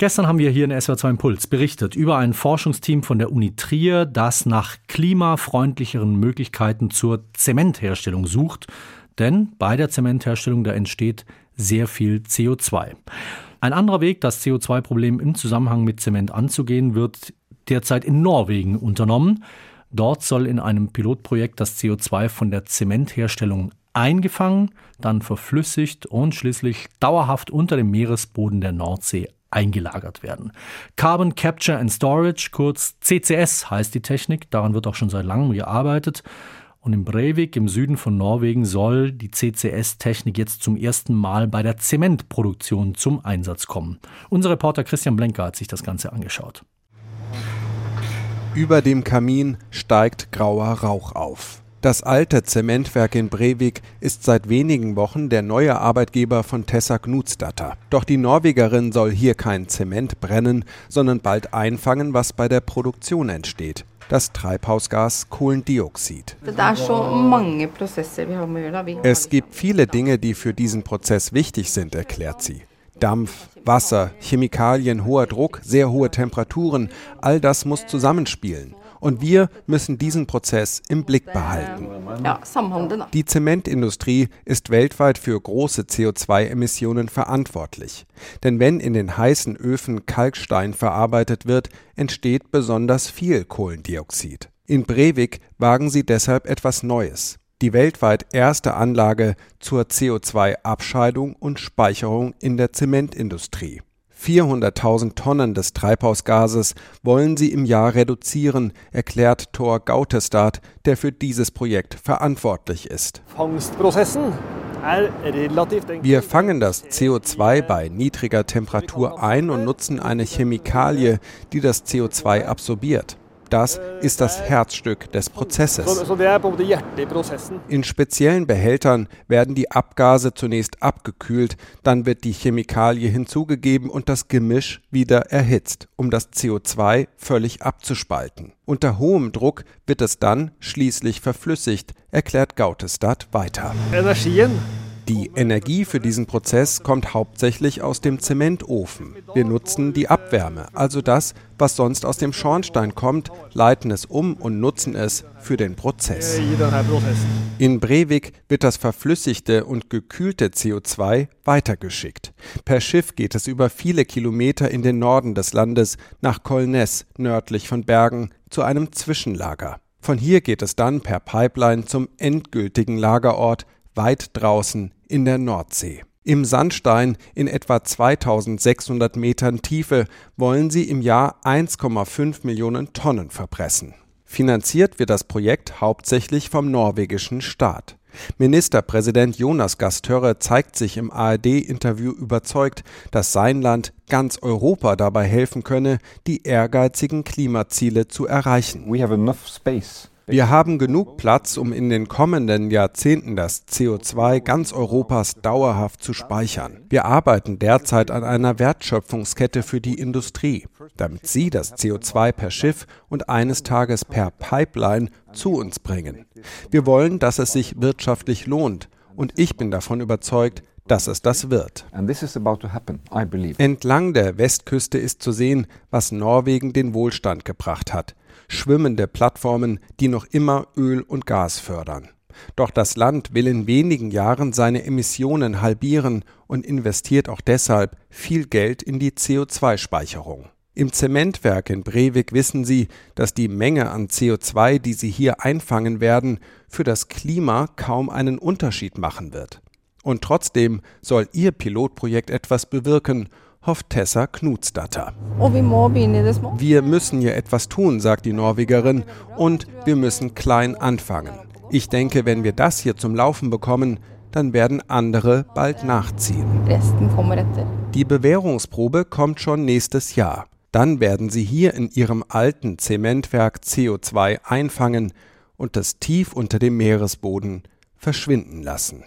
Gestern haben wir hier in SWR2 Impuls berichtet über ein Forschungsteam von der Uni Trier, das nach klimafreundlicheren Möglichkeiten zur Zementherstellung sucht. Denn bei der Zementherstellung, da entsteht sehr viel CO2. Ein anderer Weg, das CO2-Problem im Zusammenhang mit Zement anzugehen, wird derzeit in Norwegen unternommen. Dort soll in einem Pilotprojekt das CO2 von der Zementherstellung eingefangen, dann verflüssigt und schließlich dauerhaft unter dem Meeresboden der Nordsee eingelagert werden. Carbon Capture and Storage, kurz CCS heißt die Technik, daran wird auch schon seit langem gearbeitet. Und in Breivik im Süden von Norwegen soll die CCS-Technik jetzt zum ersten Mal bei der Zementproduktion zum Einsatz kommen. Unser Reporter Christian Blenker hat sich das Ganze angeschaut. Über dem Kamin steigt grauer Rauch auf. Das alte Zementwerk in Brevik ist seit wenigen Wochen der neue Arbeitgeber von Tessa Knutsdatter. Doch die Norwegerin soll hier kein Zement brennen, sondern bald einfangen, was bei der Produktion entsteht. Das Treibhausgas Kohlendioxid. Es gibt viele Dinge, die für diesen Prozess wichtig sind, erklärt sie. Dampf, Wasser, Chemikalien, hoher Druck, sehr hohe Temperaturen, all das muss zusammenspielen. Und wir müssen diesen Prozess im Blick behalten. Die Zementindustrie ist weltweit für große CO2-Emissionen verantwortlich. Denn wenn in den heißen Öfen Kalkstein verarbeitet wird, entsteht besonders viel Kohlendioxid. In Brevik wagen sie deshalb etwas Neues. Die weltweit erste Anlage zur CO2-Abscheidung und Speicherung in der Zementindustrie. 400.000 Tonnen des Treibhausgases wollen sie im Jahr reduzieren, erklärt Thor Gautestad, der für dieses Projekt verantwortlich ist. Wir fangen das CO2 bei niedriger Temperatur ein und nutzen eine Chemikalie, die das CO2 absorbiert. Das ist das Herzstück des Prozesses. In speziellen Behältern werden die Abgase zunächst abgekühlt, dann wird die Chemikalie hinzugegeben und das Gemisch wieder erhitzt, um das CO2 völlig abzuspalten. Unter hohem Druck wird es dann schließlich verflüssigt, erklärt Gautestadt weiter. Energien die Energie für diesen Prozess kommt hauptsächlich aus dem Zementofen. Wir nutzen die Abwärme, also das, was sonst aus dem Schornstein kommt, leiten es um und nutzen es für den Prozess. In Brevik wird das verflüssigte und gekühlte CO2 weitergeschickt. Per Schiff geht es über viele Kilometer in den Norden des Landes nach Kolnes, nördlich von Bergen, zu einem Zwischenlager. Von hier geht es dann per Pipeline zum endgültigen Lagerort weit draußen in der Nordsee. Im Sandstein in etwa 2600 Metern Tiefe wollen sie im Jahr 1,5 Millionen Tonnen verpressen. Finanziert wird das Projekt hauptsächlich vom norwegischen Staat. Ministerpräsident Jonas Gastörre zeigt sich im ARD-Interview überzeugt, dass sein Land ganz Europa dabei helfen könne, die ehrgeizigen Klimaziele zu erreichen. We have enough space wir haben genug Platz, um in den kommenden Jahrzehnten das CO2 ganz Europas dauerhaft zu speichern. Wir arbeiten derzeit an einer Wertschöpfungskette für die Industrie, damit sie das CO2 per Schiff und eines Tages per Pipeline zu uns bringen. Wir wollen, dass es sich wirtschaftlich lohnt. Und ich bin davon überzeugt, dass es das wird. Happen, Entlang der Westküste ist zu sehen, was Norwegen den Wohlstand gebracht hat schwimmende Plattformen, die noch immer Öl und Gas fördern. Doch das Land will in wenigen Jahren seine Emissionen halbieren und investiert auch deshalb viel Geld in die CO2-Speicherung. Im Zementwerk in Brevik wissen sie, dass die Menge an CO2, die sie hier einfangen werden, für das Klima kaum einen Unterschied machen wird. Und trotzdem soll ihr Pilotprojekt etwas bewirken hofft Tessa Knutsdatter. Wir müssen hier etwas tun, sagt die Norwegerin, und wir müssen klein anfangen. Ich denke, wenn wir das hier zum Laufen bekommen, dann werden andere bald nachziehen. Die Bewährungsprobe kommt schon nächstes Jahr. Dann werden sie hier in ihrem alten Zementwerk CO2 einfangen und das tief unter dem Meeresboden verschwinden lassen.